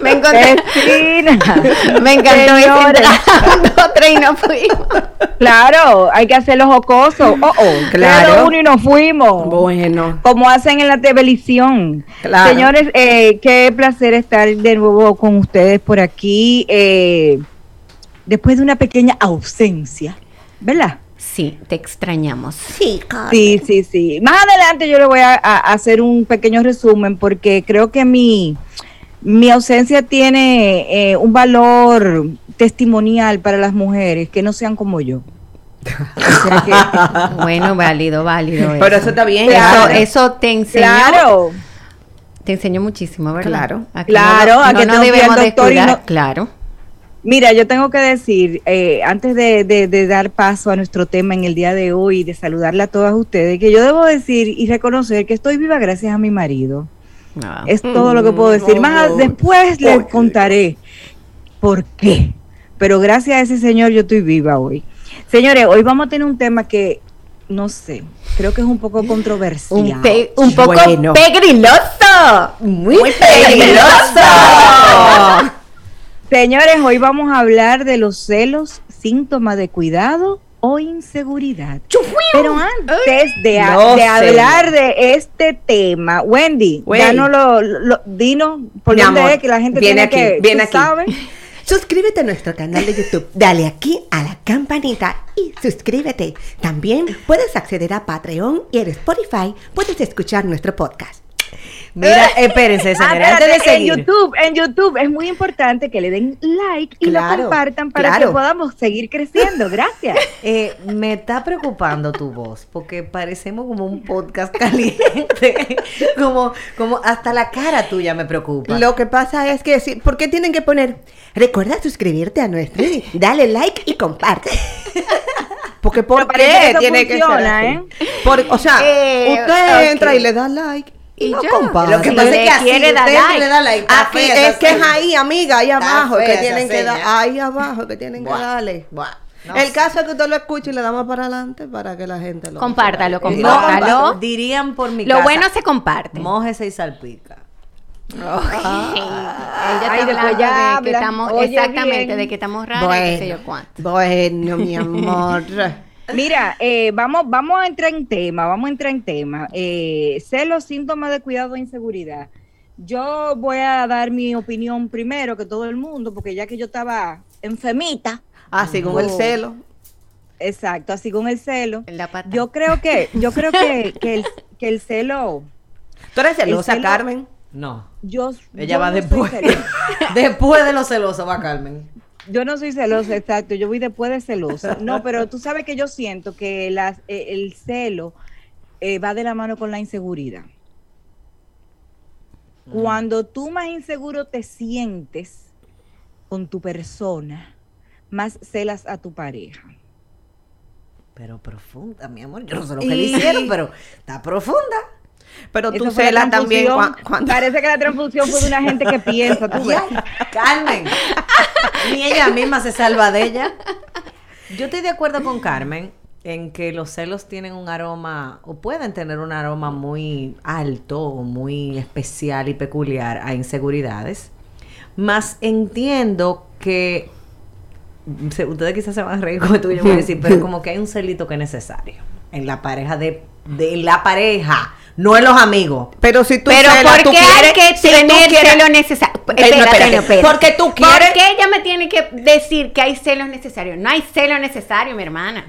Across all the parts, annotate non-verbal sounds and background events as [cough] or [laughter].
Me encontré. Me encantó otra y [laughs] no fuimos. Claro, hay que hacer los jocosos. Oh, oh, Claro. uno y nos fuimos. Bueno. Como hacen en la televisión. Claro. Señores, eh, qué placer estar de nuevo con ustedes por aquí. eh, después de una pequeña ausencia, ¿verdad? Sí, te extrañamos. Sí, Sí, sí, sí. Más adelante yo le voy a, a hacer un pequeño resumen porque creo que mi, mi ausencia tiene eh, un valor testimonial para las mujeres que no sean como yo. O sea que- [laughs] Bueno, válido, válido. Pero eso está bien. Eso, Claro. eso te enseñó. claro. Te enseñó muchísimo, ¿verdad? Claro. A que Claro, no, a no que al debemos doctor y no- Claro. Mira, yo tengo que decir, eh, antes de, de- de dar paso a nuestro tema en el día de hoy y de saludarle a todas ustedes, que yo debo decir y reconocer que estoy viva gracias a mi marido. No. Es todo lo que puedo decir. Más no. después les contaré por qué. Pero gracias a ese señor yo estoy viva hoy. Señores, hoy vamos a tener un tema que no sé, creo que es un poco controversial. Un, pe- un poco Bueno. pegriloso. Muy, peligroso. [laughs] Señores, hoy vamos a hablar de los celos, síntomas de cuidado o inseguridad. Pero antes de, a- Los de hablar de este tema, Wendy, Wendy. danos lo, lo- dinos por Mi dónde amor, es que la gente viene tiene aquí, que, viene aquí. sabes. [laughs] Suscríbete a nuestro canal de YouTube. Dale aquí a la campanita y suscríbete. También puedes acceder a Patreon y en Spotify puedes escuchar nuestro podcast. Mira, [laughs] espérense, Ah, señora, antes de en. YouTube, en YouTube es muy importante que le den like y Claro, lo compartan para claro. que podamos seguir creciendo. Gracias. [laughs] Eh, me está preocupando tu voz, porque parecemos como un podcast [laughs] caliente. como, como hasta la cara tuya me preocupa. Lo que pasa es que, sí, ¿por qué tienen que poner? Recuerda suscribirte a nuestro, dale like y comparte. Porque ¿por qué que tiene que ser así? ¿eh? Por- o sea, Eh, usted entra y le da like y, Y lo ya. comparte. Lo que Si pasa es que así quiere dar like. le da like. Aquí es que es ahí, amiga, ahí abajo, que tienen que dar, ahí abajo, que tienen que darle. buah, no El sé. caso es que usted lo escuche y le damos para adelante para que la gente lo Compártalo, compártalo. No, dirían por mi Lo casa, bueno se comparte. Mójese y salpica. Ella está Ay, después hablando ya de que estamos, Oye, exactamente, bien. de que estamos raros, y qué sé yo cuánto. Bueno, mi amor. [laughs] Mira, eh, vamos, vamos a entrar en tema, vamos a entrar en tema. Eh, celos, síntomas de cuidado e inseguridad. Yo voy a dar mi opinión primero que todo el mundo, porque ya que yo estaba enfermita, Así con el Oh. celo. exacto, así con el celo, En la pata. yo creo que, yo creo que, que el, que el celo, ¿Tú eres celosa, celo- Carmen? No. yo, Ella yo va no después. celosa. [laughs] después de lo celoso va Carmen. Yo no soy celosa, exacto, yo voy después de celosa. No, pero tú sabes que yo siento que las, eh, el celo eh, va de la mano con la inseguridad. Cuando tú más inseguro te sientes con tu persona, más celas a tu pareja. Pero profunda, mi amor. Yo no sé lo que le hicieron, pero está profunda. Pero tú Esa fue la celas también. Parece que la transfusión fue de una gente que piensa, tú ves. Carmen. Ni ella misma se salva de ella. Yo estoy de acuerdo con Carmen en que los celos tienen un aroma, o pueden tener un aroma muy alto, o muy especial y peculiar a inseguridades. Más entiendo que se- ustedes quizás se van a reír como tú y yo voy a decir, pero como que hay un celito que es necesario en la pareja de, de la pareja, no en los amigos. Pero si tú Pero celas, ¿por tú qué quieres- hay que tener quieres- celos necesarios? No, espérate. Porque tú quieres- ¿Por qué ella me tiene que decir que hay celos necesarios? No hay celos necesarios, mi hermana.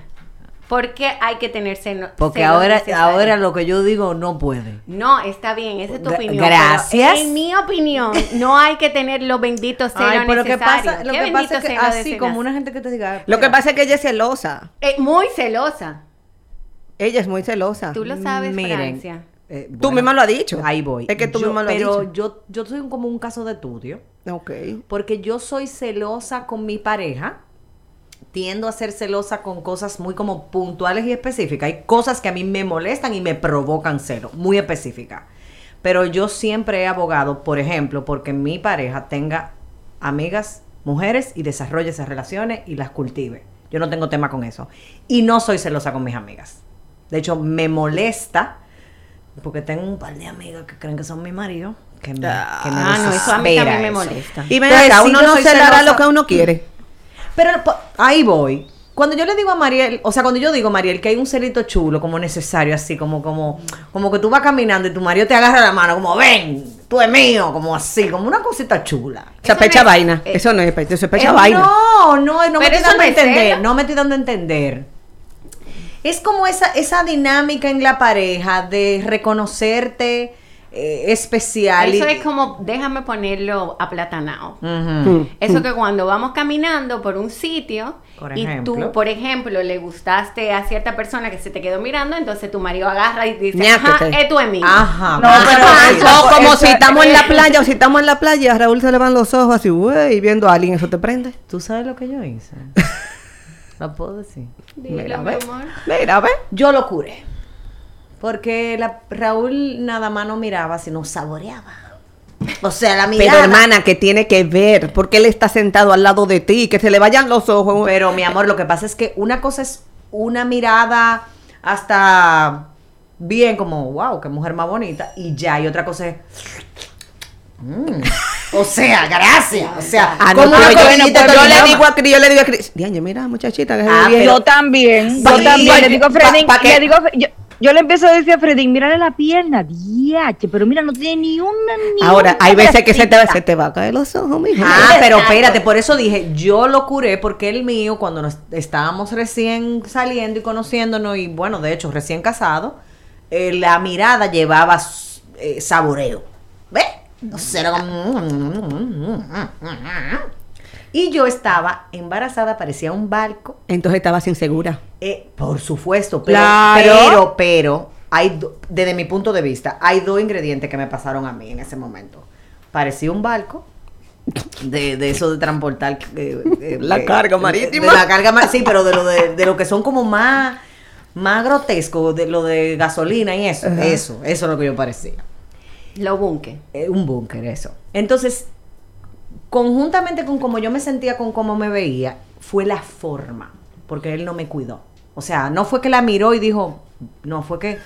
¿Por qué hay que tener celo- Porque celos ahora, necesarios? ahora lo que yo digo no puede. No, está bien, esa es tu opinión. gracias. en mi opinión, no hay que tener los benditos celos que necesarios. pasa, lo ¿Qué que pasa es que así celos? como una gente que te diga. Lo que "Mira, pasa es que ella es celosa. Eh, muy celosa. Ella es muy celosa. Tú lo sabes, Miren, Francia. Eh, Tú misma lo has dicho. Ahí voy. Es que tú Yo- misma lo has Pero dicho. yo, yo soy como un caso de estudio. Ok. Porque yo soy celosa con mi pareja tiendo a ser celosa con cosas muy como puntuales y específicas. Hay cosas que a mí me molestan y me provocan celo, muy específicas. Pero yo siempre he abogado, por ejemplo, porque mi pareja tenga amigas mujeres y desarrolle esas relaciones y las cultive. Yo no tengo tema con eso. Y no soy celosa con mis amigas. De hecho, me molesta porque tengo un par de amigas que creen que son mi marido. Que me, que me Ah, no, eso a mí también me molesta. Y acá, sí, uno no se le hará celosa. lo que uno quiere. Pero ahí voy. Cuando yo le digo a Mariel, o sea, cuando yo digo, Mariel, que hay un celito chulo, como necesario, así, como, como, como que tú vas caminando y tu marido te agarra la mano, como, ven, tú es mío, como así, como una cosita chula. O sea, pecha no es- vaina. eh, eso no es pecha, eso es pecha Eh, vaina. No, no, no me Pero estoy eso dando no a entender, no me estoy dando a entender. Es como esa, esa dinámica en la pareja de reconocerte eh, especial. Eso y- es como, déjame ponerlo aplatanado. Mm. Eso que cuando vamos caminando por un sitio Por y tú, por ejemplo, le gustaste a cierta persona que se te quedó mirando, entonces tu marido agarra y dice, Ñáquete. ajá, es tu amigo. Ajá. No, pero Ajá. eso- como eso- si estamos en la playa o si estamos en la playa, a Raúl se le van los ojos así, güey, y viendo a alguien, eso te prende. ¿Tú sabes lo que yo hice? [laughs] ¿Lo puedo decir? Dilo, Mira, mi ve. amor. Mira, ve. Yo lo curé. Porque la, Raúl nada más no miraba, sino saboreaba. O sea, la mirada. Pero hermana, que tiene que ver, porque él está sentado al lado de ti, que se le vayan los ojos. Pero mi amor, lo que pasa es que una cosa es una mirada hasta bien, como, wow, qué mujer más bonita. Y ya, y otra cosa es. Mm, O sea, gracias. O sea, Ah, no, como pero una yo, cosita yo le digo a Cris, yo le digo a Cris, Diane, mira, muchachita, que Ah, bien. yo también, yo también. le digo a pa- Fredín, pa' que- le digo, a Fre- yo, yo le empiezo a decir a Fredín, mírale la pierna, diache, pero mira, no tiene ni una ni Ahora, una hay veces que se te, grasita. se te va a caer los ojos, mija. Ah, pero espérate, por eso dije, yo lo curé porque el mío, cuando nos estábamos recién saliendo y conociéndonos, y bueno, de hecho, recién casados, eh, la mirada llevaba eh, saboreo. ¿Ves? O sea, era como... Y yo estaba embarazada, parecía un barco. Entonces estabas insegura. Eh, por supuesto, pero, Claro. pero, pero, hay desde mi punto de vista, hay dos ingredientes que me pasaron a mí en ese momento. Parecía un barco, de, de eso de transportar eh, eh, [laughs] La eh, carga marítima. De, la carga marítima, sí, pero de lo de, de lo que son como más, más grotesco, de lo de gasolina y eso, Ajá. eso, eso es lo que yo parecía. Lo bunque. Eh, un búnker, eso. Entonces, conjuntamente con cómo yo me sentía, con cómo me veía, fue la forma, porque él no me cuidó. O sea, no fue que la miró y dijo, no, fue que,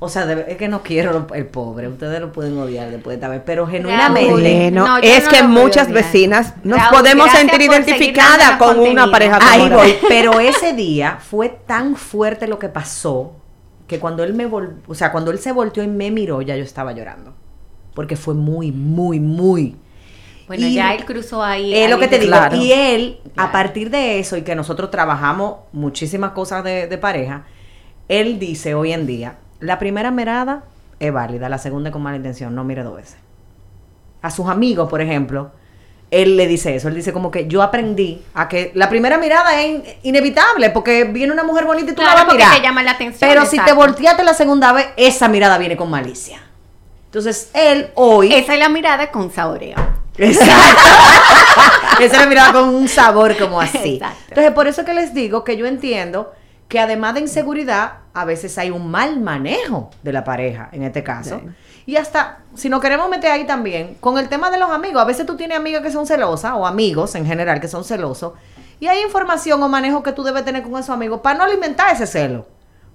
o sea, de- es que no quiero el pobre, ustedes lo pueden odiar después de esta vez, pero genuinamente... Bueno, No, es no que muchas odiar. vecinas nos Raúl, podemos sentir identificadas con una pareja Ahí como voy, pero ese día fue tan fuerte lo que pasó que cuando él me vol o sea, cuando él se volteó y me miró, ya yo estaba llorando. Porque fue muy, muy, muy. Bueno, Y- ya él cruzó ahí. Es lo que te digo. Claro. Y él, Claro. a partir de eso y que nosotros trabajamos muchísimas cosas de, de pareja, él dice hoy en día, la primera mirada es válida, la segunda con mala intención, no mire dos veces. A sus amigos, por ejemplo, él le dice eso, él dice como que yo aprendí a que la primera mirada es in- inevitable porque viene una mujer bonita y tú Claro, la vas a mirar. te llama la atención, Pero si te volteaste la segunda vez, esa mirada viene con malicia. Entonces, él hoy... Esa es la mirada con saboreo. Exacto. [laughs] Esa la miraba con un sabor como así. Exacto. Entonces, por eso que les digo que yo entiendo que además de inseguridad, a veces hay un mal manejo de la pareja, en este caso. Y hasta, si nos queremos meter ahí también, con el tema de los amigos, a veces tú tienes amigas que son celosas, o amigos en general que son celosos, y hay información o manejo que tú debes tener con esos amigos para no alimentar ese celo.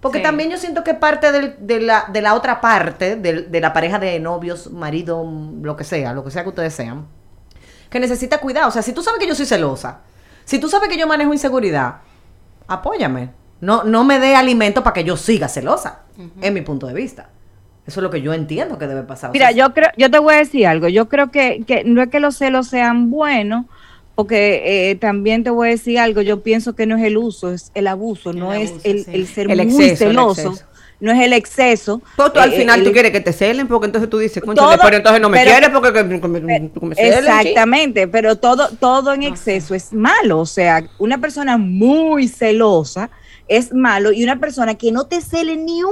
Porque Sí. también yo siento que parte del- de, la, de la otra parte, de, la pareja de novios, marido, lo que sea, lo que sea que ustedes sean, que necesita cuidado. O sea, si tú sabes que yo soy celosa, si tú sabes que yo manejo inseguridad, apóyame. No, no me dé alimento para que yo siga celosa, en mi punto de vista. Eso es lo que yo entiendo que debe pasar. O Mira, sea, yo creo, yo te voy a decir algo. Yo creo que, que no es que los celos sean buenos, porque eh, también te voy a decir algo. Yo pienso que no es el uso, es el abuso, no es el, sí. el ser El muy exceso, celoso, no es el exceso. Pues tú al Eh, final el- tú quieres que te celen, porque entonces tú dices, Todo, pero entonces no me pero- quieres porque que- que me, que me celen, Exactamente, pero todo, todo en exceso es malo. O sea, una persona muy celosa es malo y una persona que no te cele ni un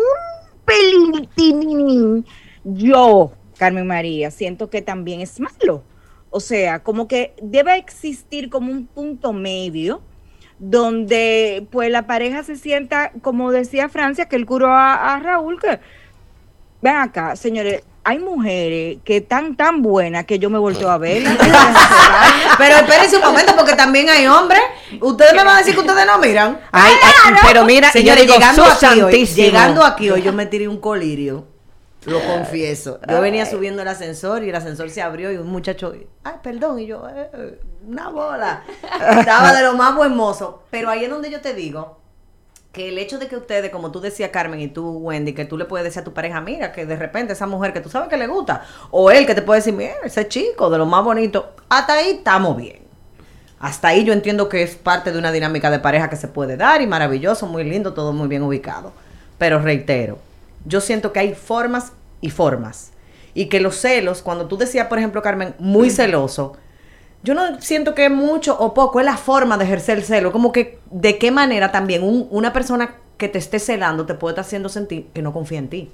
yo, Carmen María, siento que también es malo. O sea, como que debe existir como un punto medio donde pues la pareja se sienta, como decía Francia, que él curó a, a Raúl, que ven acá, señores, hay mujeres que están tan buenas que yo me volteo a ver. [laughs] Pero espérense un momento, porque también hay hombres. Ustedes me van a decir que ustedes no miran. Ay, ay, pero mira, Señores, yo digo, llegando ¡sus aquí, hoy, llegando aquí hoy, yo me tiré un colirio. Lo confieso. Yo venía subiendo el ascensor y el ascensor se abrió y un muchacho, ay, perdón, y yo, "Eh, una bola. Estaba de lo más buen mozo. Pero ahí es donde yo te digo que el hecho de que ustedes, como tú decías, Carmen, y tú, Wendy, que tú le puedes decir a tu pareja, mira, que de repente esa mujer que tú sabes que le gusta, o él que te puede decir, mira, ese chico, de lo más bonito, hasta ahí estamos bien. Hasta ahí yo entiendo que es parte de una dinámica de pareja que se puede dar y maravilloso, muy lindo, todo muy bien ubicado. Pero reitero, yo siento que hay formas y formas. Y que los celos, cuando tú decías, por ejemplo, Carmen, muy celoso, yo no siento que mucho o poco, es la forma de ejercer el celo. Como que de qué manera también un- una persona que te esté celando te puede estar haciendo sentir que no confía en ti.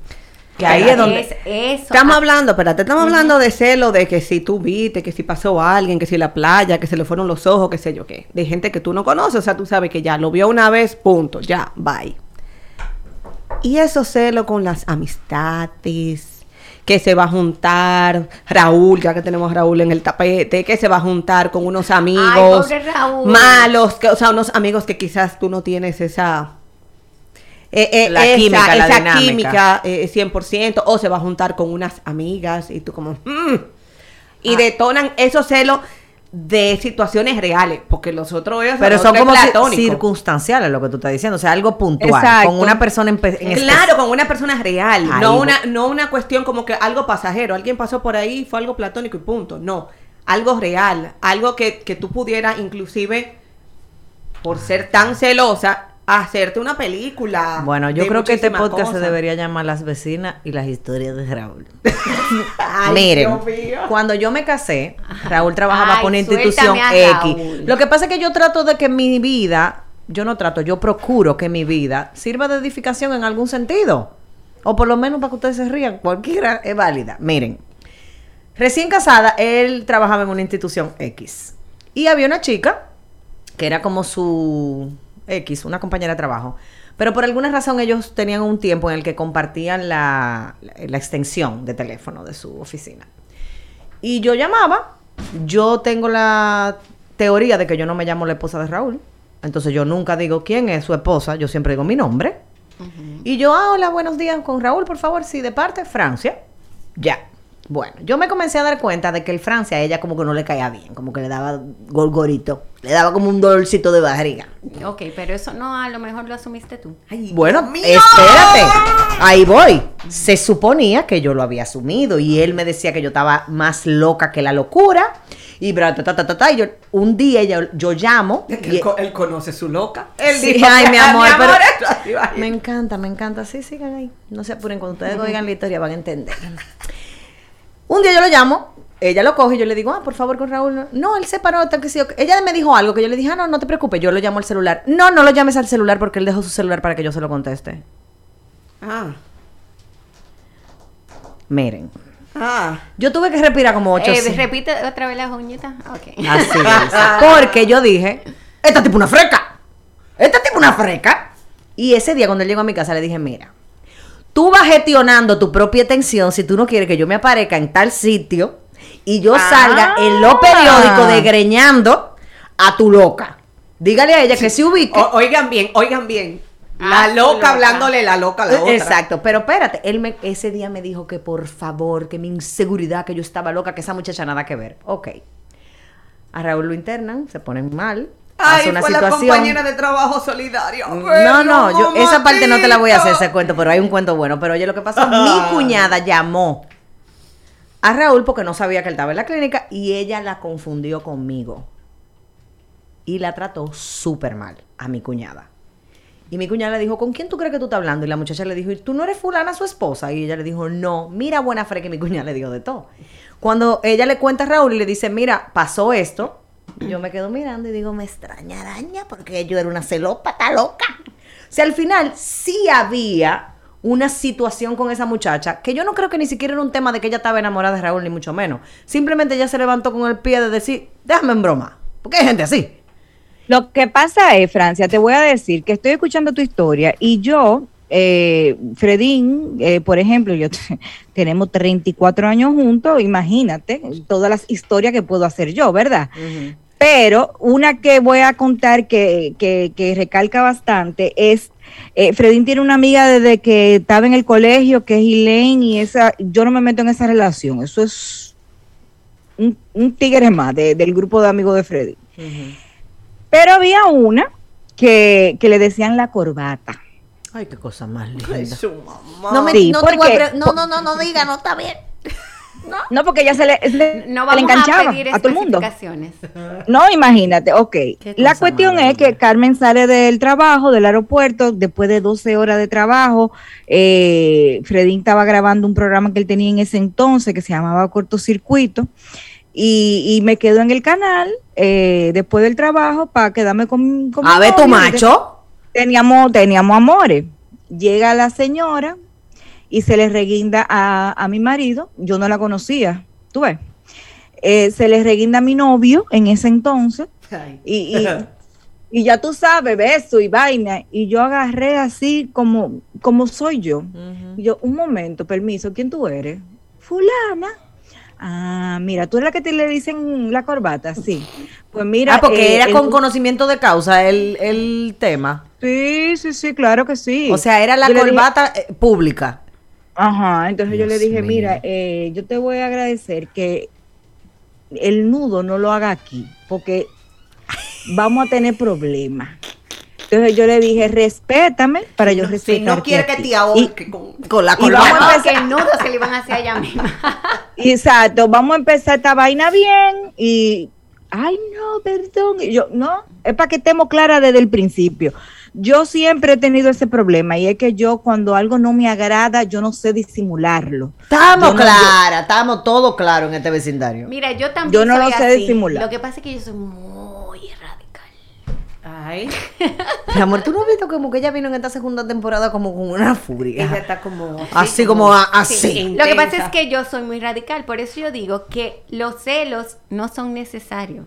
Que ahí es donde... Es eso. Estamos Ah, hablando, espérate, estamos hablando de celo, de que si tú viste, que si pasó alguien, que si la playa, que se le fueron los ojos, qué sé yo qué. De gente que tú no conoces, o sea, tú sabes que ya lo vio una vez, punto, ya, bye. Y eso celo con las amistades, que se va a juntar Raúl, ya que tenemos a Raúl en el tapete, que se va a juntar con unos amigos Raúl. malos, que, o sea, unos amigos que quizás tú no tienes esa... eh, eh, La esa, química, esa química eh, 100%, o se va a juntar con unas amigas y tú como... "Mm", y Ah. detonan esos celos de situaciones reales, porque los otros es Pero son como platónico. circunstanciales lo que tú estás diciendo, o sea, algo puntual, Exacto. con una persona en, en Claro, con una persona real, no una, no una cuestión como que algo pasajero, alguien pasó por ahí, fue algo platónico y punto, no, algo real, algo que, que tú pudieras inclusive, por ser tan celosa, hacerte una película. Bueno, yo creo que este podcast se debería llamar Las vecinas y las historias de Raúl. [laughs] Ay, Miren, cuando yo me casé, Raúl trabajaba Ay, por una institución X. Lo que pasa es que yo trato de que mi vida, yo no trato, yo procuro que mi vida sirva de edificación en algún sentido. O por lo menos para que ustedes se rían, cualquiera es válida. Miren, recién casada, él trabajaba en una institución X. Y había una chica que era como su X, una compañera de trabajo. Pero por alguna razón ellos tenían un tiempo en el que compartían la, la extensión de teléfono de su oficina. Y yo llamaba, yo tengo la teoría de que yo no me llamo la esposa de Raúl. Entonces yo nunca digo quién es su esposa, yo siempre digo mi nombre. Y yo, ah, hola, buenos días con Raúl, por favor, sí, de parte, Francia. Ya. Bueno, yo me comencé a dar cuenta de que el Francia a ella como que no le caía bien, como que le daba gorgorito, le daba como un dolorcito de barriga. Ok, pero eso no, a lo mejor lo asumiste tú. Bueno, espérate, ahí voy. Se suponía que yo lo había asumido y él me decía que yo estaba más loca que la locura. Y bra, ta, ta, ta, ta, ta, y yo, un día yo, yo llamo. Es que y- él, co- él conoce su loca. él Sí, dijo, [laughs] ay, mi amor, pero esto así va a ir". me encanta, me encanta. Sí, sigan ahí. No se apuren, cuando ustedes oigan la historia van a entender. Un día yo lo llamo, ella lo coge y yo le digo, ah, por favor, con Raúl. No, él se paró, tal que sí. Ella me dijo algo que yo le dije, ah, no, no te preocupes, yo lo llamo al celular. No, no lo llames al celular porque él dejó su celular para que yo se lo conteste. Ah, Miren, ah. yo tuve que respirar como ocho. Eh, repite otra vez las uñitas. Ok. Así [laughs] es. Porque yo dije, esta tipo una freca. Esta tipo una freca. Y ese día cuando él llegó a mi casa le dije, mira, tú vas gestionando tu propia atención si tú no quieres que yo me aparezca en tal sitio y yo salga en los periódicos degreñando a tu loca. Dígale a ella que se ubique. O- oigan bien, oigan bien. Ah, La loca. hablándole la loca a la otra. Exacto, pero espérate, él me, ese día me dijo que por favor, que mi inseguridad, que yo estaba loca, que esa muchacha nada que ver. Ok. A Raúl lo internan, se ponen mal. Ay, una fue la situación. compañera de trabajo solidario. No, no, yo esa parte no te la voy a hacer ese cuento, pero hay un cuento bueno. Pero oye, lo que pasó, mi cuñada llamó a Raúl porque no sabía que él estaba en la clínica y ella la confundió conmigo. Y la trató súper mal a mi cuñada. Y mi cuñada le dijo, ¿con quién tú crees que tú estás hablando? Y la muchacha le dijo, ¿y tú no eres fulana su esposa? Y ella le dijo, no, mira buena fe que mi cuñada le dijo de todo. Cuando ella le cuenta a Raúl y le dice, mira, pasó esto, yo me quedo mirando y digo, me extraña araña porque yo era una celópata loca. O sea, al final sí había una situación con esa muchacha que yo no creo que ni siquiera era un tema de que ella estaba enamorada de Raúl, ni mucho menos. Simplemente ella se levantó con el pie de decir, déjame en broma, porque hay gente así. Lo que pasa es, Francia, te voy a decir que estoy escuchando tu historia y yo, eh, Fredín, eh, por ejemplo, yo te- [laughs] tenemos 34 años juntos, imagínate todas las historias que puedo hacer yo, ¿verdad? Pero una que voy a contar que, que, que recalca bastante es, eh, Fredín tiene una amiga desde que estaba en el colegio, que es Elaine, y esa, yo no me meto en esa relación, eso es un, un tigre más de- del grupo de amigos de Freddy. Pero había una que, que le decían la corbata. Ay, qué cosa más linda. No, No, me, Sí, no, te voy a porque- pre- no, no, no, no diga, no está bien. No, porque ella se le, se le- No se vamos le enganchaba a pedir a todo el mundo. No, imagínate, ok. La cuestión es que. Carmen sale del trabajo, del aeropuerto, después de 12 horas de trabajo. Eh, Fredín estaba grabando un programa que él tenía en ese entonces que se llamaba Cortocircuito. Y, y me quedo en el canal eh, después del trabajo para quedarme con, con mi A ver, tu macho. Teníamos, teníamos amores. Llega la señora y se le reguinda a, a mi marido. Yo no la conocía, tú ves. Eh, se le reguinda a mi novio en ese entonces. Y, y, [laughs] y ya tú sabes, beso y vaina. Y yo agarré así como, como soy yo. Y yo, un momento, permiso, ¿quién tú eres? Fulana. Ah, mira, tú eres la que te le dicen la corbata, sí. Pues mira. ah, porque eh, era el- con conocimiento de causa el, el tema. Sí, sí, sí, claro que sí. O sea, era la Yo le dije- corbata eh, pública. Ajá, entonces yo le dije, mío. mira, eh, yo te voy a agradecer que el nudo no lo haga aquí, porque vamos a tener problemas. Entonces yo le dije, respétame para yo Si respetar. no quiere que te ahorque con, Con la Y vamos a No, que el nudo se le iban a hacer a ella misma. [laughs] Exacto, vamos a empezar esta vaina bien y, ay no, perdón, y yo, no, es para que estemos claras desde el principio. Yo siempre he tenido ese problema y es que yo cuando algo no me agrada, yo no sé disimularlo. Estamos no- claras, estamos todos claros en este vecindario. Mira, yo también Yo no soy lo sé así. disimular. Lo que pasa es que yo soy muy radical. Ay, Mi amor, ¿tú no has visto como que ella vino en esta segunda temporada como con una furia? ella está como... Así como así. Sí, Lo que pasa es que yo soy muy radical, por eso yo digo que los celos no son necesarios.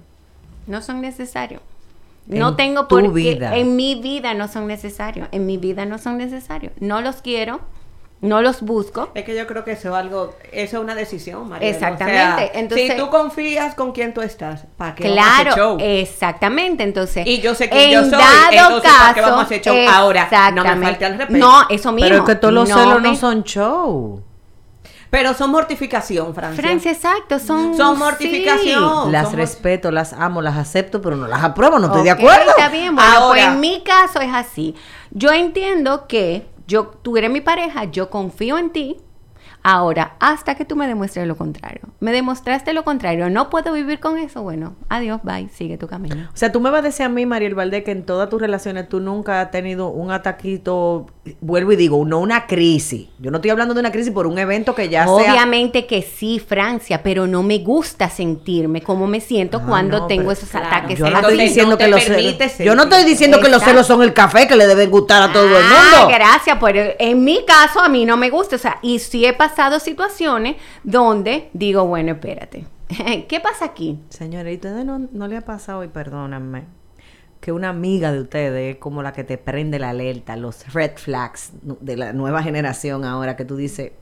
No son necesarios. No En tengo por qué. vida. En mi vida no son necesarios. En mi vida no son necesarios. No los quiero, no los busco. Es que yo creo que eso es algo, eso es una decisión, María. Exactamente, entonces- si tú confías con quién tú estás, ¿para qué vamos a hacer Claro, show? exactamente. Entonces, Y yo sé quién yo en soy, dado entonces, ¿para qué caso, vamos a hacer show ahora? No me falte al respeto. No, eso mismo. Pero es que todos los No celos me- no son show. Pero son mortificación, Francia. Francia, exacto, son Son mortificación. sí. Las respeto, las amo, las acepto, pero no las apruebo, no estoy de acuerdo. Está bien, bueno, Ahora- pues en mi caso es así. Yo entiendo que yo, tú eres mi pareja, yo confío en ti. Ahora, hasta que tú me demuestres lo contrario. Me demostraste lo contrario, no puedo vivir con eso. Bueno, adiós, bye, sigue tu camino. O sea, tú me vas a decir a mí, Mariel Valdés, que en todas tus relaciones tú nunca has tenido un ataquito, vuelvo y digo, no una crisis. Yo no estoy hablando de una crisis por un evento que ya sea... Obviamente que sí, Francia, pero no me gusta sentirme como me siento Ah, cuando no, tengo esos claro, ataques. Yo no estoy diciendo no que los celos... Yo no estoy diciendo que los celos son el café que le deben gustar a todo el Ah, mundo. gracias, pero en mi caso a mí no me gusta, o sea, y sí he pasado situaciones donde digo, bueno, espérate, [laughs] ¿qué pasa aquí? Señores, ¿y ustedes no, no le ha pasado, y perdónenme, que una amiga de ustedes es como la que te prende la alerta, los red flags de la nueva generación ahora, que tú dices,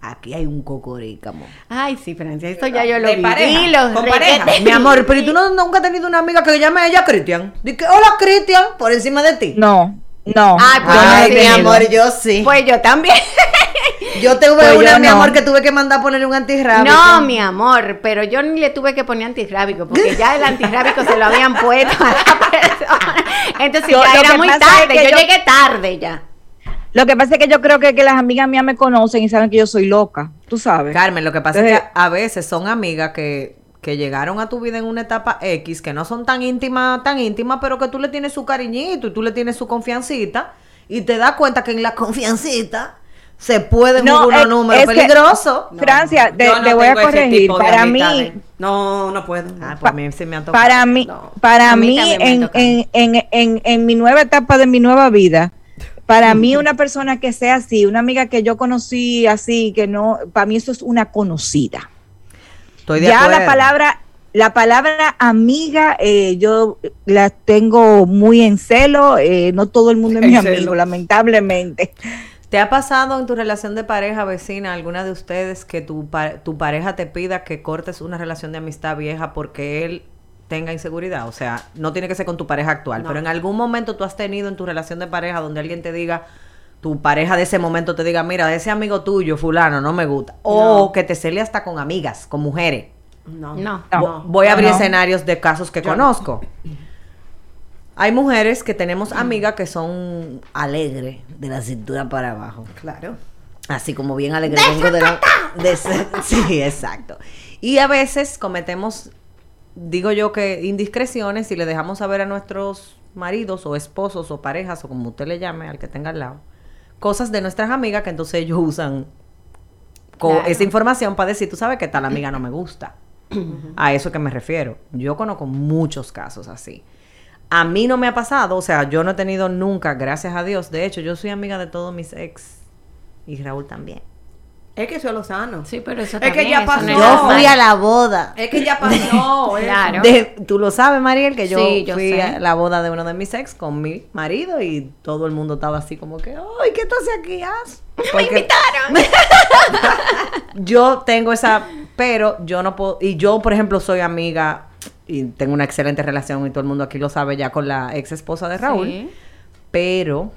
aquí hay un cocorícamo. Ay, sí, Francia, eso ya yo lo De viví, pareja, los con pareja. [laughs] Mi amor, pero ¿y tú no, nunca has tenido una amiga que llame a ella Cristian? Dice, hola Cristian, por encima de ti. No, no. Ay, pues, Ay, mi amor, yo sí. Pues yo también. [laughs] yo tuve pues una, yo mi no. amor, que tuve que mandar a poner un antirrábico. No, mi amor, pero yo ni le tuve que poner antirrábico, porque ya el antirrábico se lo habían puesto a la persona. Entonces Yo- ya era muy es tarde, que yo yo- llegué tarde ya. Lo que pasa es que yo creo que, que las amigas mías me conocen y saben que yo soy loca, tú sabes. Carmen, lo que pasa es que a veces son amigas que, que llegaron a tu vida en una etapa X, que no son tan íntimas, tan íntimas, pero que tú le tienes su cariñito y tú le tienes su confiancita y te das cuenta que en la confiancita se pueden No, unos es- números peligrosos. Francia, te, no voy a corregir. Para mí, amistades. No, no puedo. Ah, pues a mí se me han tocado. para mí, No. para A mí en, en, en, en, en mi nueva etapa de mi nueva vida, para mí una persona que sea así, una amiga que yo conocí así, que no, para mí eso es una conocida. Estoy de ya acuerdo. la palabra la palabra amiga eh, yo la tengo muy en celo, eh, no todo el mundo es mi amigo, lamentablemente. ¿Te ha pasado en tu relación de pareja, vecina, alguna de ustedes, que tu, pa- tu pareja te pida que cortes una relación de amistad vieja porque él tenga inseguridad? O sea, no tiene que ser con tu pareja actual, pero en algún momento tú has tenido en tu relación de pareja donde alguien te diga, tu pareja de ese momento te diga, mira, ese amigo tuyo, fulano, no me gusta. O que te cele hasta con amigas, con mujeres. No. No. Vo- Voy a abrir No. escenarios de casos que conozco. [laughs] Hay mujeres que tenemos amigas que son alegres de la cintura para abajo. Claro. Así como bien alegre de la... de [laughs] sí, exacto. Y a veces cometemos, digo yo que indiscreciones y le dejamos saber a nuestros maridos o esposos o parejas o como usted le llame al que tenga al lado, cosas de nuestras amigas que entonces ellos usan Claro. esa información para decir, tú sabes que tal amiga no me gusta. A eso que me refiero. Yo conozco muchos casos así. A mí no me ha pasado, o sea, yo no he tenido nunca, gracias a Dios. De hecho, yo soy amiga de todos mis ex y Raúl también. Es que eso es lo sano. Sí, pero eso Es que también, ya eso pasó. no Yo fui a la boda. Es que ya pasó. [laughs] Claro. De- tú lo sabes, Mariel, que yo, Sí, yo fui sé. a la boda de uno de mis ex con mi marido y todo el mundo estaba así como que, ¡ay, qué haces aquí, As?" Porque [laughs] yo tengo esa, pero yo no puedo, y yo, por ejemplo, soy amiga y tengo una excelente relación y todo el mundo aquí lo sabe ya con la ex esposa de Raúl, Sí. pero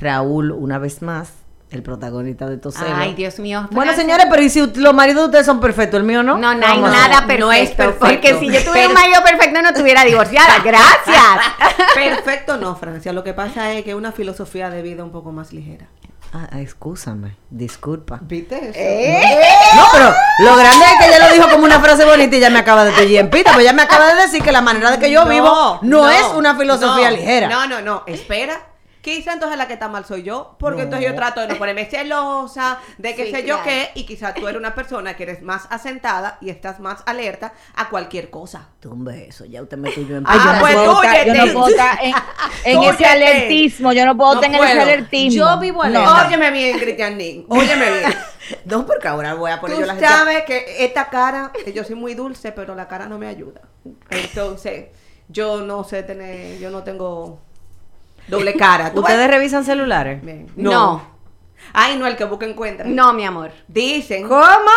Raúl, una vez más, el protagonista de estos celos. Ay, Dios mío. Bueno, señores, pero ¿y si los maridos de ustedes son perfectos? ¿El mío no? No, no hay nada perfecto, no es perfecto. Porque si yo tuviera Pero- un marido perfecto no estuviera divorciada. [laughs] Gracias. Perfecto no, Francia. Lo que pasa es que es una filosofía de vida un poco más ligera. Ah, ah, excúsame, disculpa. ¿Viste eso? No, pero lo grande es que ella lo dijo como una frase bonita y ya me acaba de pedir en pita, pues ya me acaba de decir que la manera de que yo vivo no, es una filosofía no, ligera. No, no, no. Espera. Quizá entonces la que está mal soy yo, porque No. entonces yo trato de no ponerme celosa, de [laughs] que Sí, sé yo qué, y quizá tú eres una persona que eres más asentada y estás más alerta a cualquier cosa. Tumbe eso, ya usted me [laughs] tuyó en Ay, yo, Ah, no pues puedo estar, yo no túyete. puedo estar en, [laughs] en ese alertismo, yo no puedo No tener ese puedo. alertismo. Yo vivo No. alerta. Óyeme bien, Cristian Ning, óyeme bien. No, porque ahora voy a poner Tú yo las sabes que esta cara, que yo soy muy dulce, pero la cara no me ayuda. Entonces, yo no sé tener, yo no tengo doble cara. ¿Tú ¿Ustedes ves? revisan celulares? Bien. No. Ay, no, el que busca encuentra. No, mi amor. Dicen. ¿Cómo?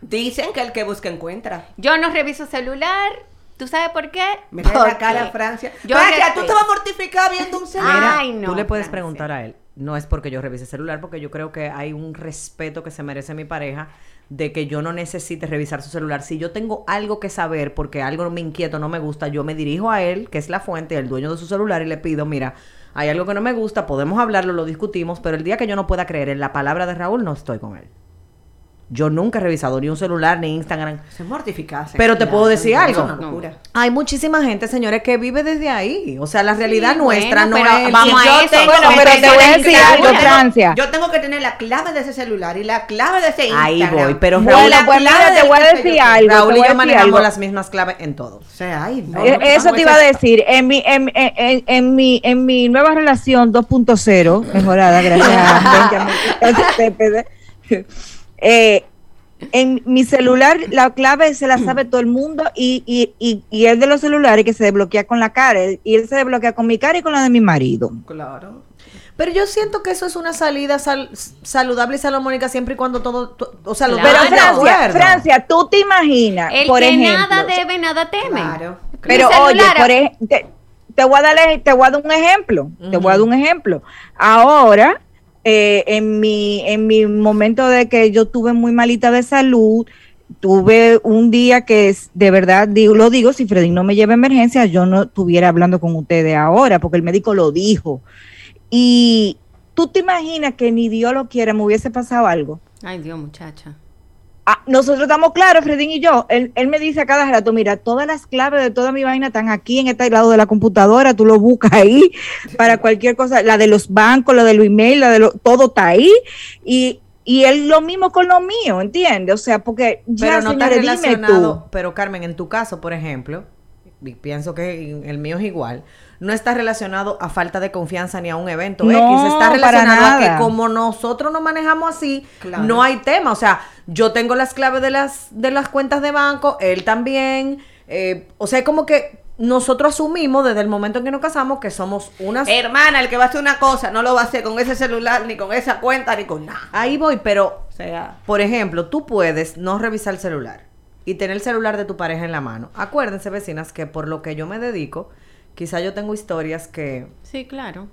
Dicen que el que busca encuentra. Yo no reviso celular. ¿Tú sabes por qué? Mira la Porque cara, Francia. yo Francia, tú te vas a mortificar viendo un celular. Mira, Ay, no, tú le puedes preguntar a él. No es porque yo revise celular, porque yo creo que hay un respeto que se merece mi pareja de que yo no necesite revisar su celular. Si yo tengo algo que saber, porque algo me inquieta, no me gusta, yo me dirijo a él, que es la fuente, el dueño de su celular, y le pido, mira, hay algo que no me gusta, podemos hablarlo, lo discutimos, pero el día que yo no pueda creer en la palabra de Raúl, no estoy con él. Yo nunca he revisado ni un celular, ni Instagram. Se mortificarse. Pero te puedo decir es algo. una locura. Hay muchísima gente, señores, que vive desde ahí. O sea, la realidad Sí, nuestra bueno, no pero es... vamos Si a yo eso. tengo- Bueno, pero te voy a decir algo, Yo- Francia. Yo tengo que tener la clave de ese celular y la clave de ese Instagram. Ahí voy, pero Bueno, Raúl, pues mira, te voy a decir algo. Raúl y yo manejamos algo. las mismas claves en todo. O sea, ay, no, Eh, Eso te iba a decir, en mi, en, en- en- en mi, en mi nueva relación 2.0, mejorada gracias a eh, en mi celular la clave se la sabe todo el mundo y, y, y, y es de los celulares que se desbloquea con la cara y él se desbloquea con mi cara y con la de mi marido. Claro. Pero yo siento que eso es una salida sal- saludable y salomónica siempre y cuando todo, to- o sea, Claro. Pero Francia. Francia, tú te imaginas, El por que ejemplo, nada debe, nada teme. Claro. Pero oye, por ej- te, te voy a darle, te voy a dar un ejemplo. Te voy a dar un ejemplo. Ahora, eh, en mi, en mi momento de que yo tuve muy malita de salud, tuve un día que es, de verdad digo, lo digo, si Freddy no me lleva a emergencia, yo no estuviera hablando con ustedes ahora, porque el médico lo dijo. Y tú te imaginas que ni Dios lo quiera, me hubiese pasado algo. Ay, Dios, muchacha. Ah, nosotros estamos claros, Fredín y yo. Él, él me dice a cada rato, mira, todas las claves de toda mi vaina están aquí en este lado de la computadora, tú lo buscas ahí para cualquier cosa, la de los bancos, la de los emails, la de lo, todo está ahí. Y, y él lo mismo con lo mío, ¿entiendes? O sea, porque ya, pero no está señores, dime relacionado. tú. Pero Carmen, en tu caso, por ejemplo, pienso que el mío es igual, no está relacionado a falta de confianza ni a un evento No, X, está relacionado a que como nosotros nos manejamos así, Claro. no hay tema. O sea, yo tengo las claves de las, de las cuentas de banco, él también. Eh, o sea, es como que nosotros asumimos desde el momento en que nos casamos que somos unas... Hermana, el que va a hacer una cosa no lo va a hacer con ese celular, ni con esa cuenta, ni con nada. Ahí voy, pero, O sea, por ejemplo, tú puedes no revisar el celular y tener el celular de tu pareja en la mano. Acuérdense, vecinas, que por lo que yo me dedico, quizá yo tengo historias que Sí, claro.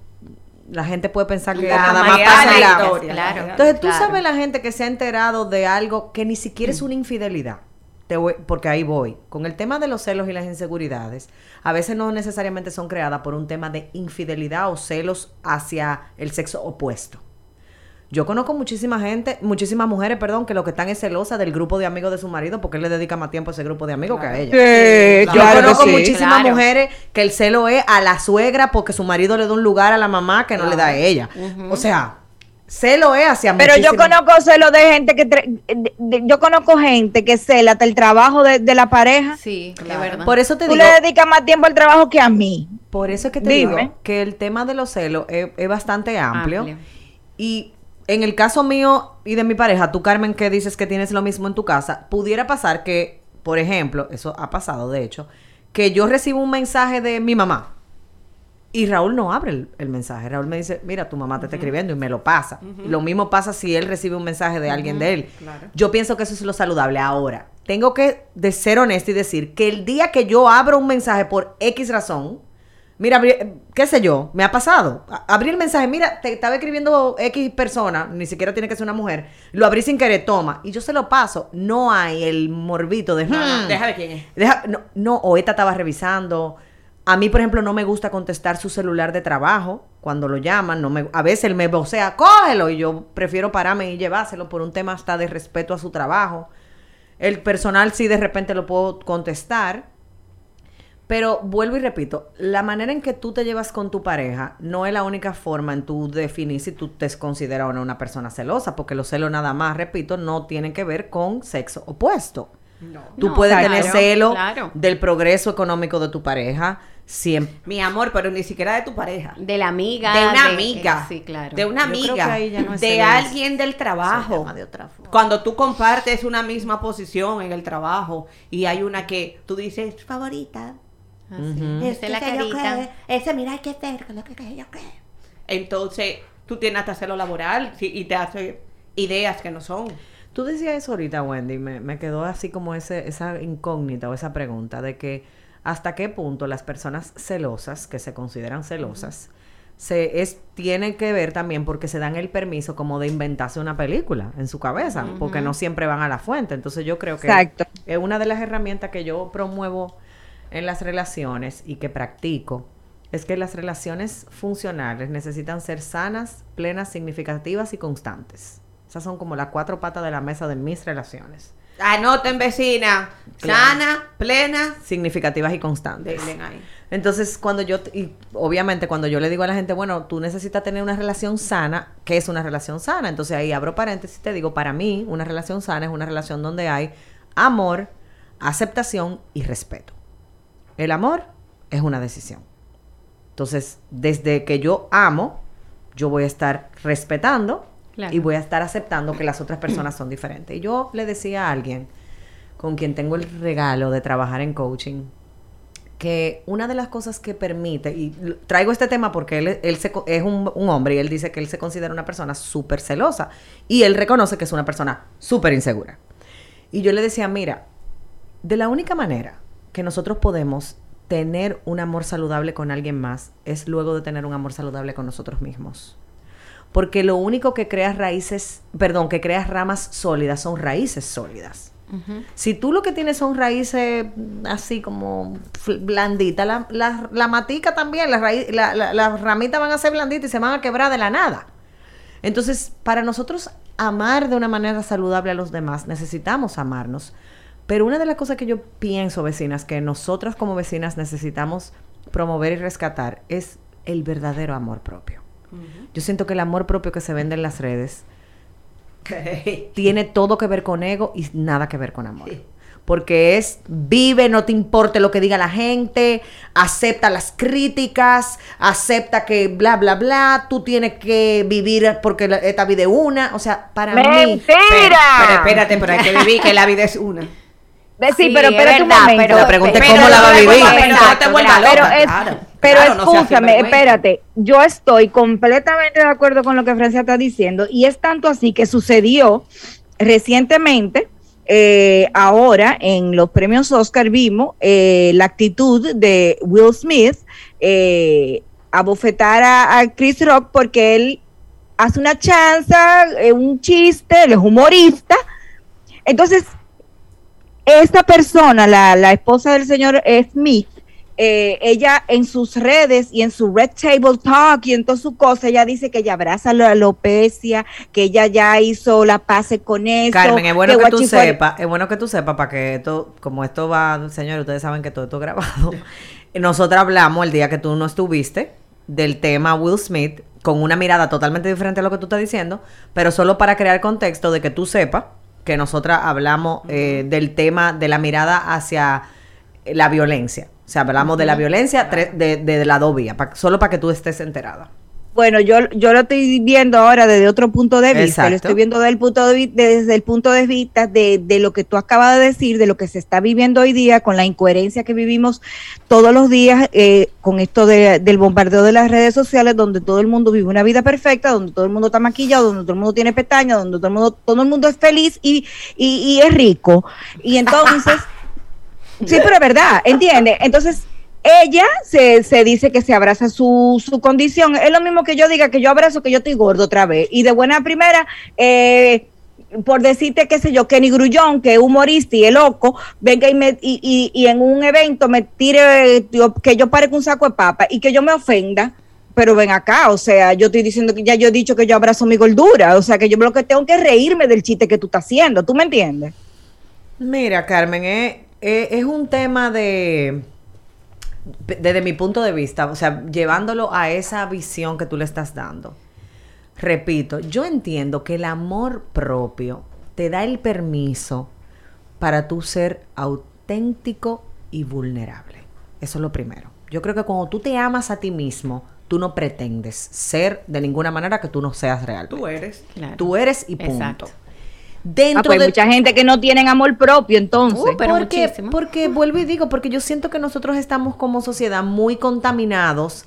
la gente puede pensar que La nada más pasa la la... historia. Claro. Entonces, tú Claro. sabes la gente que se ha enterado de algo que ni siquiera es una infidelidad. Te voy- porque ahí voy. Con el tema de los celos y las inseguridades, a veces no necesariamente son creadas por un tema de infidelidad o celos hacia el sexo opuesto. Yo conozco muchísima gente, muchísimas mujeres, perdón, que lo que están es celosa del grupo de amigos de su marido porque él le dedica más tiempo a ese grupo de amigos que a ella. Sí, Yo claro conozco sí. muchísimas Claro. mujeres que el celo es a la suegra porque su marido le da un lugar a la mamá que no le da a ella. O sea, celo es hacia Pero yo conozco celos de gente que... tre- de- de- yo conozco gente que cela hasta el trabajo de, de la pareja. Sí, de verdad. Por eso te Tú digo, le dedicas más tiempo al trabajo que a mí. por eso es que te Dime. digo que el tema de los celos es, es bastante amplio. Amplio. Y en el caso mío y de mi pareja, tú Carmen que dices que tienes lo mismo en tu casa, pudiera pasar que, por ejemplo, eso ha pasado de hecho, que yo recibo un mensaje de mi mamá. Y Raúl no abre el, el mensaje. Raúl me dice, mira, tu mamá te está escribiendo y me lo pasa. Lo mismo pasa si él recibe un mensaje de alguien de él. Yo pienso que eso es lo saludable. Ahora, tengo que de ser honesta y decir que el día que yo abro un mensaje por X razón, mira, qué sé yo, me ha pasado. Abrí el mensaje, mira, te estaba escribiendo X persona, ni siquiera tiene que ser una mujer, lo abrí sin querer, toma, y yo se lo paso. No hay el morbito de... no, no, "Hmm, deja de quién es. Deja- no, no, o esta estaba revisando. A mí, por ejemplo, no me gusta contestar su celular de trabajo cuando lo llaman. No me, a veces él me vocea, cógelo, y yo prefiero pararme y llevárselo por un tema hasta de respeto a su trabajo. El personal sí de repente lo puedo contestar. Pero vuelvo y repito, la manera en que tú te llevas con tu pareja no es la única forma en tu definir si tú te consideras o no una persona celosa, porque los celos nada más, repito, no tienen que ver con sexo opuesto. Tú No, puedes claro, tener celo claro. del progreso económico de tu pareja, siempre. Mi amor, pero ni siquiera de tu pareja. De la amiga. de una de- amiga. sí, claro. De una Yo creo amiga. que ahí ya no es de alguien del Se trabajo. llama de otra forma. Cuando tú compartes una misma posición en el trabajo y hay una que tú dices, favorita. La carita. ese mira qué cerca, lo que yo qué. Entonces, tú tienes hasta celo laboral sí, y te hace ideas que no son. Tú decías eso ahorita, Wendy, me, me quedó así como ese, esa incógnita o esa pregunta de que hasta qué punto las personas celosas, que se consideran celosas, se es, tienen que ver también porque se dan el permiso como de inventarse una película en su cabeza, porque no siempre van a la fuente. Entonces yo creo que Exacto. es una de las herramientas que yo promuevo en las relaciones y que practico, es que las relaciones funcionales necesitan ser sanas, plenas, significativas y constantes. Esas son como las cuatro patas de la mesa de mis relaciones. Anoten, vecina. Sana, plena. Significativas y constantes. Ahí. Entonces, cuando yo, y obviamente cuando yo le digo a la gente, bueno, tú necesitas tener una relación sana, ¿qué es una relación sana? Entonces ahí abro paréntesis y te digo, para mí, una relación sana es una relación donde hay amor, aceptación y respeto. El amor es una decisión. Entonces, desde que yo amo, yo voy a estar respetando Claro. y voy a estar aceptando que las otras personas son diferentes. Y yo le decía a alguien con quien tengo el regalo de trabajar en coaching, que una de las cosas que permite, y traigo este tema porque él, él se es un, un hombre y él dice que él se considera una persona súper celosa y él reconoce que es una persona súper insegura. Y yo le decía, mira, de la única manera que nosotros podemos tener un amor saludable con alguien más es luego de tener un amor saludable con nosotros mismos. Porque lo único que crea raíces, perdón, que crea ramas sólidas son raíces sólidas. Si tú lo que tienes son raíces así como blanditas, la, la, la matica también, la- las ramitas van a ser blanditas y se van a quebrar de la nada. Entonces, para nosotros amar de una manera saludable a los demás, necesitamos amarnos. Pero una de las cosas que yo pienso, vecinas, que nosotras como vecinas necesitamos promover y rescatar es el verdadero amor propio. Yo siento que el amor propio que se vende en las redes tiene todo que ver con ego y nada que ver con amor. Porque es vive, no te importe lo que diga la gente, acepta las críticas, acepta que bla, bla, bla, tú tienes que vivir porque la- esta vida es una. O sea, para mí. ¡Mentira! Pero espérate, pero hay que vivir que la vida es una. Sí, Sí, pero es espérate un momento. pero- Pero pregunte pero cómo la va a vivir. Pero te. Pero, loca, es- claro. pero Claro, no seas escúchame, espérate, yo estoy completamente de acuerdo con lo que Francia está diciendo y es tanto así que sucedió recientemente, eh, ahora en los premios Oscar vimos eh, la actitud de Will Smith eh, a bofetar a, a Chris Rock porque él hace una chanza, eh, un chiste, él es humorista. Entonces, esta persona, la, la esposa del señor Smith, eh, ella en sus redes y en su Red Table Talk y en todas sus cosas, ella dice que ella abraza la alopecia, que ella ya hizo la paz con eso. Carmen, es bueno que, tú sepas, es bueno que tú sepas para que esto, como esto va, señor, ustedes saben que todo esto es grabado. [laughs] Nosotros hablamos el día que tú no estuviste del tema Will Smith con una mirada totalmente diferente a lo que tú estás diciendo, pero solo para crear contexto de que tú sepas que nosotras hablamos eh, del tema de la mirada hacia la violencia. O sea, hablamos de la violencia de, de la vías, pa- solo para que tú estés enterada. Bueno, yo, yo lo estoy viendo ahora desde otro punto de vista, Exacto. lo estoy viendo desde el punto de, desde el punto de vista de, de lo que tú acabas de decir, de lo que se está viviendo hoy día, con la incoherencia que vivimos todos los días, eh, con esto de- del bombardeo de las redes sociales, donde todo el mundo vive una vida perfecta, donde todo el mundo está maquillado, donde todo el mundo tiene pestañas, donde todo el mundo, todo el mundo es feliz y, y, y es rico. Y entonces... [laughs] Sí, pero es verdad, ¿entiendes? Entonces, ella se, se dice que se abraza su, su condición. Es lo mismo que yo diga que yo abrazo que yo estoy gordo otra vez. Y de buena primera, eh, por decirte, qué sé yo, Kenny Grullón, que es humorista y es loco, venga y, me, y, y, y en un evento me tire, yo- que yo parezca un saco de papa y que yo me ofenda. Pero ven acá, o sea, yo estoy diciendo que ya yo he dicho que yo abrazo mi gordura, o sea, que yo lo que tengo que reírme del chiste que tú estás haciendo, ¿tú me entiendes? Mira, Carmen, es, es- es un tema de, desde mi punto de vista, o sea, llevándolo a esa visión que tú le estás dando. Repito, yo entiendo que el amor propio te da el permiso para tú ser auténtico y vulnerable. Eso es lo primero. Yo creo que cuando tú te amas a ti mismo, tú no pretendes ser de ninguna manera que tú no seas real. Tú eres. Claro. Tú eres y punto. Exacto. Dentro Ah, pues hay de mucha gente que no tienen amor propio, entonces. Uh, pero porque, muchísimo. porque vuelvo y digo, porque yo siento que nosotros estamos como sociedad muy contaminados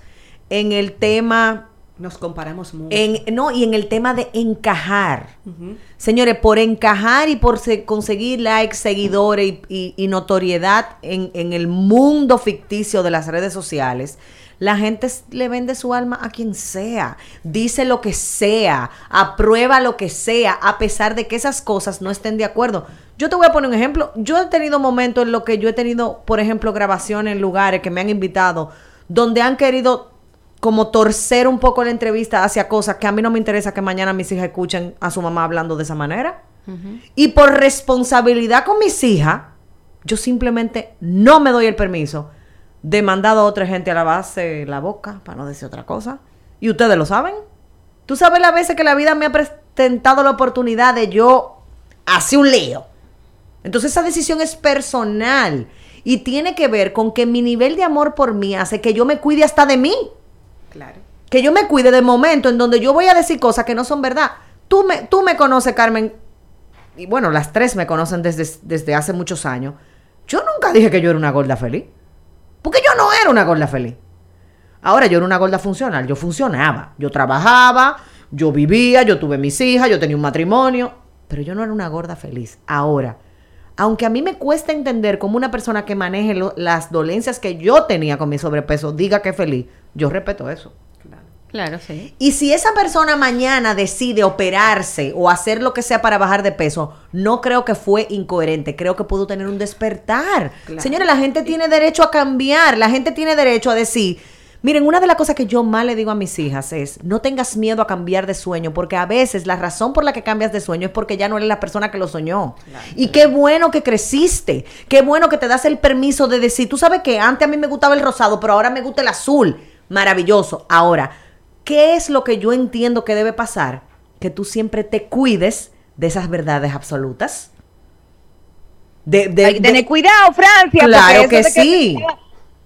en el tema, Nos comparamos mucho. en, no, y en el tema de encajar. Señores, por encajar y por se- conseguir likes, seguidores y, y- y notoriedad en, en el mundo ficticio de las redes sociales, la gente le vende su alma a quien sea, dice lo que sea, aprueba lo que sea, a pesar de que esas cosas no estén de acuerdo. Yo te voy a poner un ejemplo. Yo he tenido momentos en los que yo he tenido, por ejemplo, grabaciones en lugares que me han invitado, donde han querido como torcer un poco la entrevista hacia cosas que a mí no me interesa que mañana mis hijas escuchen a su mamá hablando de esa manera. Y por responsabilidad con mis hijas, yo simplemente no me doy el permiso de mandar a otra gente a lavarse la boca, para no decir otra cosa. Y ustedes lo saben. Tú sabes las veces que la vida me ha presentado la oportunidad de yo hacer un lío. Entonces esa decisión es personal y tiene que ver con que mi nivel de amor por mí hace que yo me cuide hasta de mí Claro. que yo me cuide de momento en donde yo voy a decir cosas que no son verdad. Tú me, tú me conoces, Carmen, y bueno, las tres me conocen desde, desde hace muchos años. Yo nunca dije que yo era una gorda feliz. Porque yo no era una gorda feliz. Ahora yo era una gorda funcional. Yo funcionaba. Yo trabajaba, yo vivía, yo tuve mis hijas, yo tenía un matrimonio. Pero yo no era una gorda feliz. Ahora, aunque a mí me cuesta entender cómo una persona que maneje las dolencias que yo tenía con mi sobrepeso diga que es feliz, yo respeto eso. Claro, sí. Y si esa persona mañana decide operarse o hacer lo que sea para bajar de peso, no creo que fue incoherente, creo que pudo tener un despertar. Claro. Señores, la gente tiene derecho a cambiar, la gente tiene derecho a decir, miren, una de las cosas que yo más le digo a mis hijas es, no tengas miedo a cambiar de sueño, porque a veces la razón por la que cambias de sueño es porque ya no eres la persona que lo soñó. Y qué bueno que creciste, qué bueno que te das el permiso de decir, tú sabes que antes a mí me gustaba el rosado, pero ahora me gusta el azul. Maravilloso. Ahora, ¿qué es lo que yo entiendo que debe pasar? Que tú siempre te cuides de esas verdades absolutas. De, de- hay que de- tener cuidado, Francia. Claro que sí.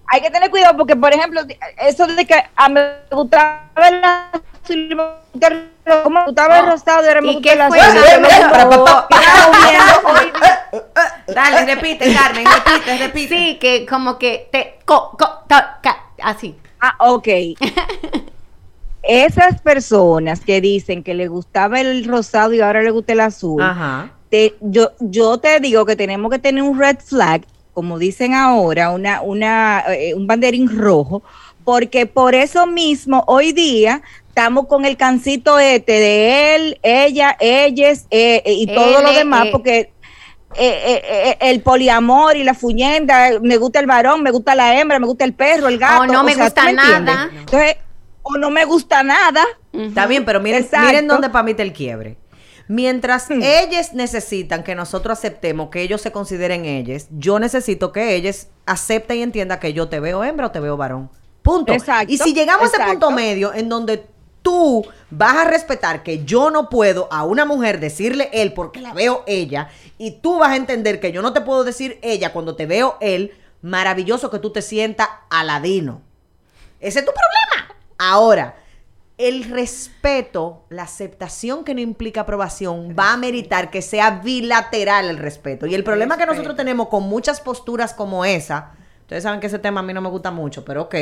hay que tener cuidado porque, por ejemplo, eso de que a me gustaba el azul, me gustaba el- como me gustaba el rosado ahora me ¿Y gusta qué el azul. [laughs] Dale, repite, Carmen, repite, repite. Sí, que como que te... Co, co, ca, así. Ah, ok. [laughs] Esas personas que dicen que le gustaba el rosado y ahora le gusta el azul, Ajá. te- yo, yo te digo que tenemos que tener un red flag, como dicen ahora, una, una, eh, un banderín rojo, porque por eso mismo hoy día estamos con el cancito este de él, ella, ellas eh, eh, y todo lo demás, eh. porque eh, eh, eh, el poliamor y la fuñenda, me gusta el varón, me gusta la hembra, me gusta el perro, el gato. O no me sea, ¿tú gusta entiendes? nada. Entonces, o no me gusta nada. Está bien, pero miren, Exacto. miren dónde para mí está el quiebre. Mientras Hmm. ellas necesitan que nosotros aceptemos que ellos se consideren ellas, yo necesito que ellas acepten y entiendan que yo te veo hembra o te veo varón. Punto. Exacto, y si llegamos a ese punto medio en donde tú vas a respetar que yo no puedo a una mujer decirle él porque la veo ella, y tú vas a entender que yo no te puedo decir ella cuando te veo él, maravilloso que tú te sientas aladino. Ese es tu problema. Ahora, el respeto, la aceptación que no implica aprobación, va a meritar que sea bilateral el respeto. Y el problema que nosotros tenemos con muchas posturas como esa, ustedes saben que ese tema a mí no me gusta mucho, pero ok,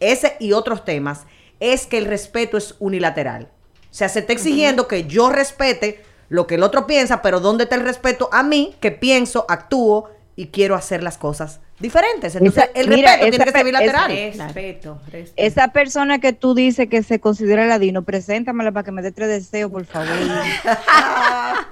ese y otros temas, es que el respeto es unilateral. O sea, se está exigiendo que yo respete lo que el otro piensa, pero ¿dónde está el respeto a mí que pienso, actúo y quiero hacer las cosas diferentes? Entonces, Esa- el mira, respeto tiene esa que ser bilateral. Respeto, respeto. Esa persona que tú dices que se considera ladino, preséntamela para que me dé tres deseos, por favor. [laughs]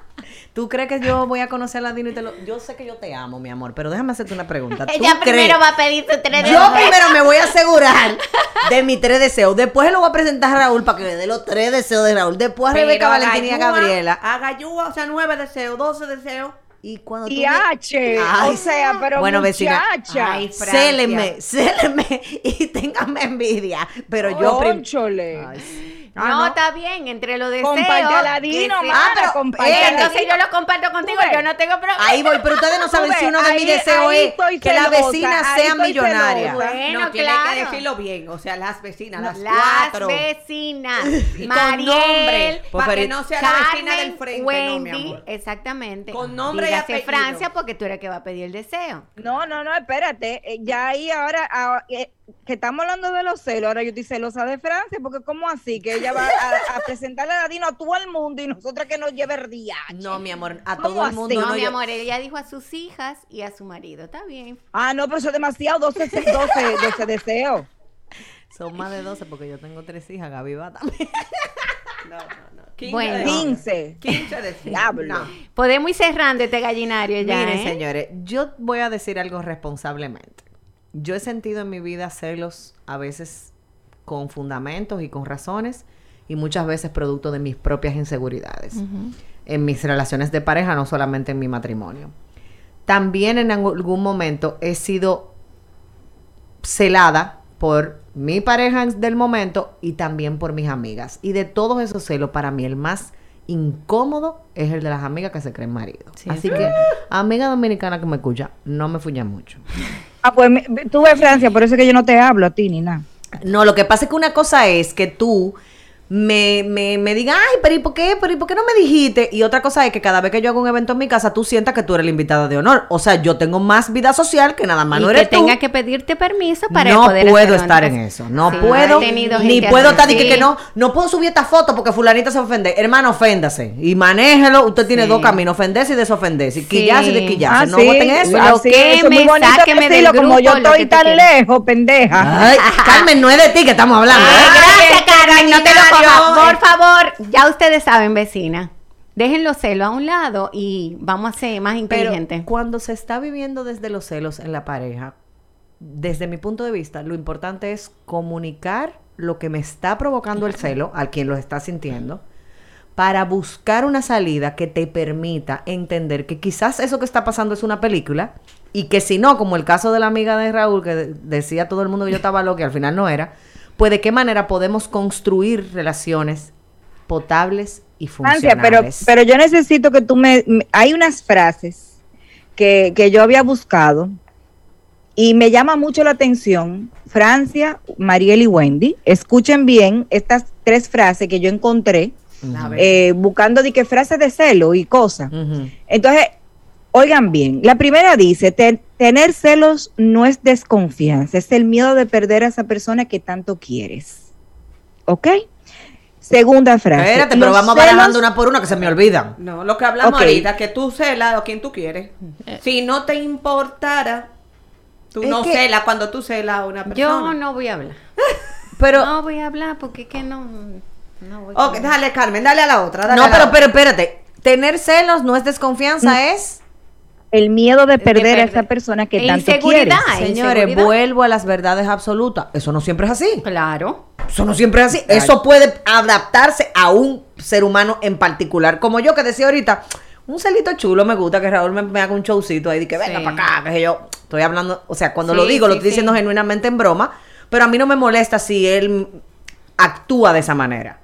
¿Tú crees que yo voy a conocer a Ladino y te lo... Yo sé que yo te amo, mi amor, pero déjame hacerte una pregunta. ¿Tú Ella crees- primero va a pedir su tres Yo deseos. primero me voy a asegurar [laughs] de mis tres deseos. Después lo voy a presentar a Raúl para que me dé los tres deseos de Raúl. Después a Rebeca Valentina y a Gabriela. A Gallúa, o sea, nueve deseos, doce deseos. Y cuando tú Y me- H, Ay, o sea, pero bueno, vecina. muchacha. Ay, Francia. Céleme, [laughs] céleme y téngame envidia. Pero yo prim- Cónchole. Ay, sí. Ah, no, no. está bien, entre los deseos. Comparte a Ladino, que se- mana, Ah, pero, comparte eh, Entonces yo lo comparto contigo, yo no tengo problema. Ahí voy, pero ustedes no saben si uno de mis deseos es que la celosa, vecina ahí sea millonaria. celosa. Bueno, no, tiene claro. que decirlo bien, o sea, las vecinas, las, Las cuatro. vecinas. Y con nombre, Pues, para que pero- no sea la vecina del frente, Wendy, no, mi amor. exactamente. Con nombre y Dígase apellido. Francia porque tú eres que va a pedir el deseo. No, no, no, espérate. eh, Ya ahí ahora, ah, eh, que estamos hablando de los celos, ahora yo estoy celosa de Francia, porque ¿cómo así? Que ella va a, a presentarle a Ladino a todo el mundo y nosotras que nos lleve el día. No, mi amor, a ¿Cómo todo el así? mundo. No, no, mi yo- amor, ella dijo a sus hijas y a su marido. Está bien. Ah, no, pero eso es demasiado, 12, 12, 12 deseos. Son más de 12 porque yo tengo tres hijas, Gaby va también. [laughs] No, no, no. 15 Bueno. de- 15. 15 deseos. Diablo. No. Podemos ir cerrando este gallinario ya. Miren, ¿eh? señores, yo voy a decir algo responsablemente. Yo he sentido en mi vida celos a veces con fundamentos y con razones y muchas veces producto de mis propias inseguridades. En mis relaciones de pareja, no solamente en mi matrimonio. También en algún momento he sido celada por mi pareja del momento y también por mis amigas. Y de todos esos celos, para mí el más incómodo es el de las amigas que se creen marido. Así que, amiga dominicana que me escucha, no me fuya mucho. [laughs] Ah, pues tú ves Francia, por eso es que yo no te hablo a ti ni nada. No, lo que pasa es que una cosa es que tú me, me, me digas, ay, pero ¿y por qué? ¿Pero ¿y por qué no me dijiste? Y otra cosa es que cada vez que yo hago un evento en mi casa, tú sientas que tú eres la invitada de honor. O sea, yo tengo más vida social que nada más y no que eres tú. tenga que pedirte permiso para no poder puedo estar en eso. No sí, puedo. Ni puedo estar diciendo Sí. que no, no puedo subir esta foto porque fulanita se ofende. Hermano, oféndase. Y manéjelo. Usted tiene Sí. dos caminos, ofenderse y desofenderse. Quillarse y desquillarse. Ah, no sí, voten eso. Lo eso muy bonito sáqueme del decirlo, como yo grupo, estoy que tan lejos, pendeja. Ay, [laughs] Carmen, no es de ti que estamos hablando. Ay, ¿eh? gracias, Carmen, no te lo. Por favor, ya ustedes saben, vecina. Dejen los celos a un lado y vamos a ser más Pero inteligentes. cuando se está viviendo desde los celos en la pareja, desde mi punto de vista, lo importante es comunicar lo que me está provocando el celo al quien lo está sintiendo para buscar una salida que te permita entender que quizás eso que está pasando es una película y que si no, como el caso de la amiga de Raúl que de- decía todo el mundo que yo estaba loca y al final no era, pues de qué manera podemos construir relaciones potables y Francia, pero, funcionales. pero yo necesito que tú me, me- Hay unas frases que, que yo había buscado y me llama mucho la atención. Francia, Mariel y Wendy, escuchen bien estas tres frases que yo encontré eh, buscando de qué frases de celo y cosas. Entonces, Oigan bien, la primera dice, "Ten- tener celos no es desconfianza, es el miedo de perder a esa persona que tanto quieres. ¿Ok? Segunda frase. Espérate, pero vamos celos- barajando una por una que se me olvidan. No, lo que hablamos Ok. ahorita, que tú celas a quien tú quieres. Si no te importara, tú Es no que- celas cuando tú celas a una persona. Yo no voy a hablar. [laughs] Pero, no voy a hablar porque es que no. no voy Ok, con- dale, Carmen, dale a la otra. dale no, a la pero, otra. pero espérate. Tener celos no es desconfianza, es. El miedo de perder a perder. esa persona que E tanto inseguridad. quieres. Señores, inseguridad. vuelvo a las verdades absolutas. Eso no siempre es así. Claro. Eso no siempre es así. Eso puede adaptarse a un ser humano en particular. Como yo que decía ahorita, un celito chulo me gusta que Raúl me, me haga un showcito ahí de que venga Sí. para acá, que yo. Estoy hablando, o sea, cuando Sí, lo digo, lo sí, estoy diciendo genuinamente en broma, pero a mí no me molesta si él actúa de esa manera.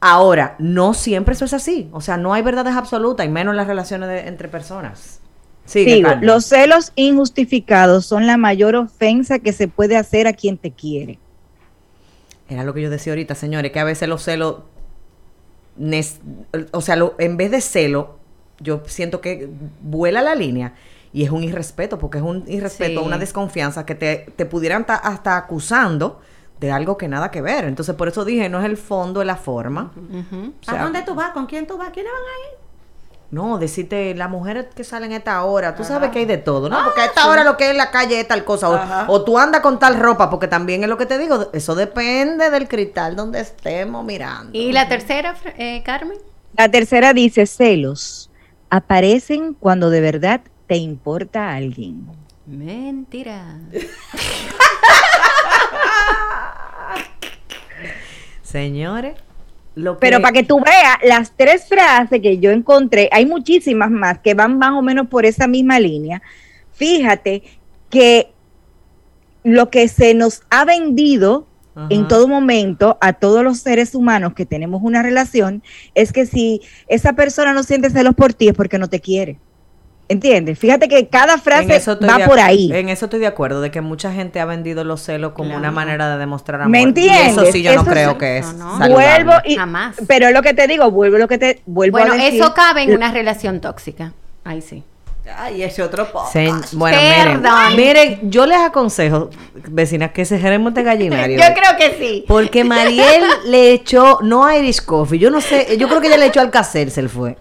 Ahora, no siempre eso es así. O sea, no hay verdades absolutas, y menos en las relaciones de- entre personas. Carmen. los celos injustificados son la mayor ofensa que se puede hacer a quien te quiere. Era lo que yo decía ahorita, señores, que a veces los celos, o sea, lo- en vez de celo, yo siento que vuela la línea y es un irrespeto, porque es un irrespeto, Sí. una desconfianza que te, te pudieran ta- hasta acusando de algo que nada que ver. Entonces, por eso dije, no es el fondo, es la forma. Ujú. O sea, ¿A dónde tú vas? ¿Con quién tú vas? ¿Quiénes van ahí? No, decirte, las mujeres que salen a esta hora, tú sabes que hay de todo, ¿no? Porque a esta hora lo que es en la calle es tal cosa. O, o tú andas con tal ropa, porque también es lo que te digo, eso depende del cristal donde estemos mirando. ¿Y la tercera, eh, Carmen? La tercera dice, celos aparecen cuando de verdad te importa a alguien. Mentira. [laughs] Señores, lo que... Pero para que tú veas, las tres frases que yo encontré, hay muchísimas más que van más o menos por esa misma línea. Fíjate que lo que se nos ha vendido Ajá. en todo momento a todos los seres humanos que tenemos una relación es que si esa persona no siente celos por ti es porque no te quiere. ¿Entiendes? Fíjate que cada frase va de por ahí. En eso estoy de acuerdo, de que mucha gente ha vendido los celos como Claro. una manera de demostrar amor. ¿Me Y entiendes? eso sí yo no creo sí- que es No, no. Vuelvo y Jamás. pero es lo que te digo, vuelvo a lo que te vuelvo Bueno, a decir. eso cabe en una relación tóxica. Ahí sí. Ay, ese otro podcast. Se- bueno, Perdón. miren, miren, yo les aconsejo, vecinas, que se jeremos de gallinario. [laughs] Yo creo que sí. Porque Mariel le echó, no a Irish Coffee, yo no sé, yo creo que ella le echó al cacer, se le fue.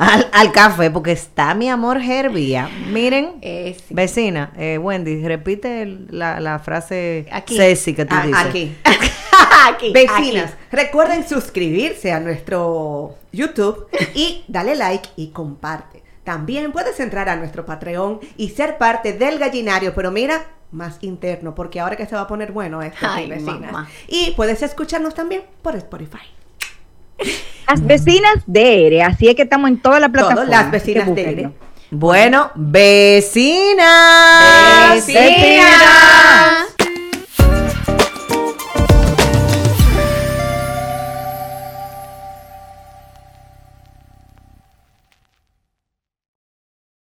Al, al café, porque está mi amor Herbia. Miren, Eh, sí. vecina, eh, Wendy, repite el- la, la frase Aquí. sexy que tú Ah, dices. aquí. [laughs] Aquí, Vecinas, aquí. recuerden suscribirse a nuestro YouTube y dale like y comparte. También puedes entrar a nuestro Patreon y ser parte del gallinario, pero mira, más interno, porque ahora que se va a poner bueno esto, Ay, vecinas. mamá. Y puedes escucharnos también por Spotify. Las vecinas de ERE, así es que estamos en toda la plataforma. las vecinas de. ERE. Bueno, vecinas. Vecinas.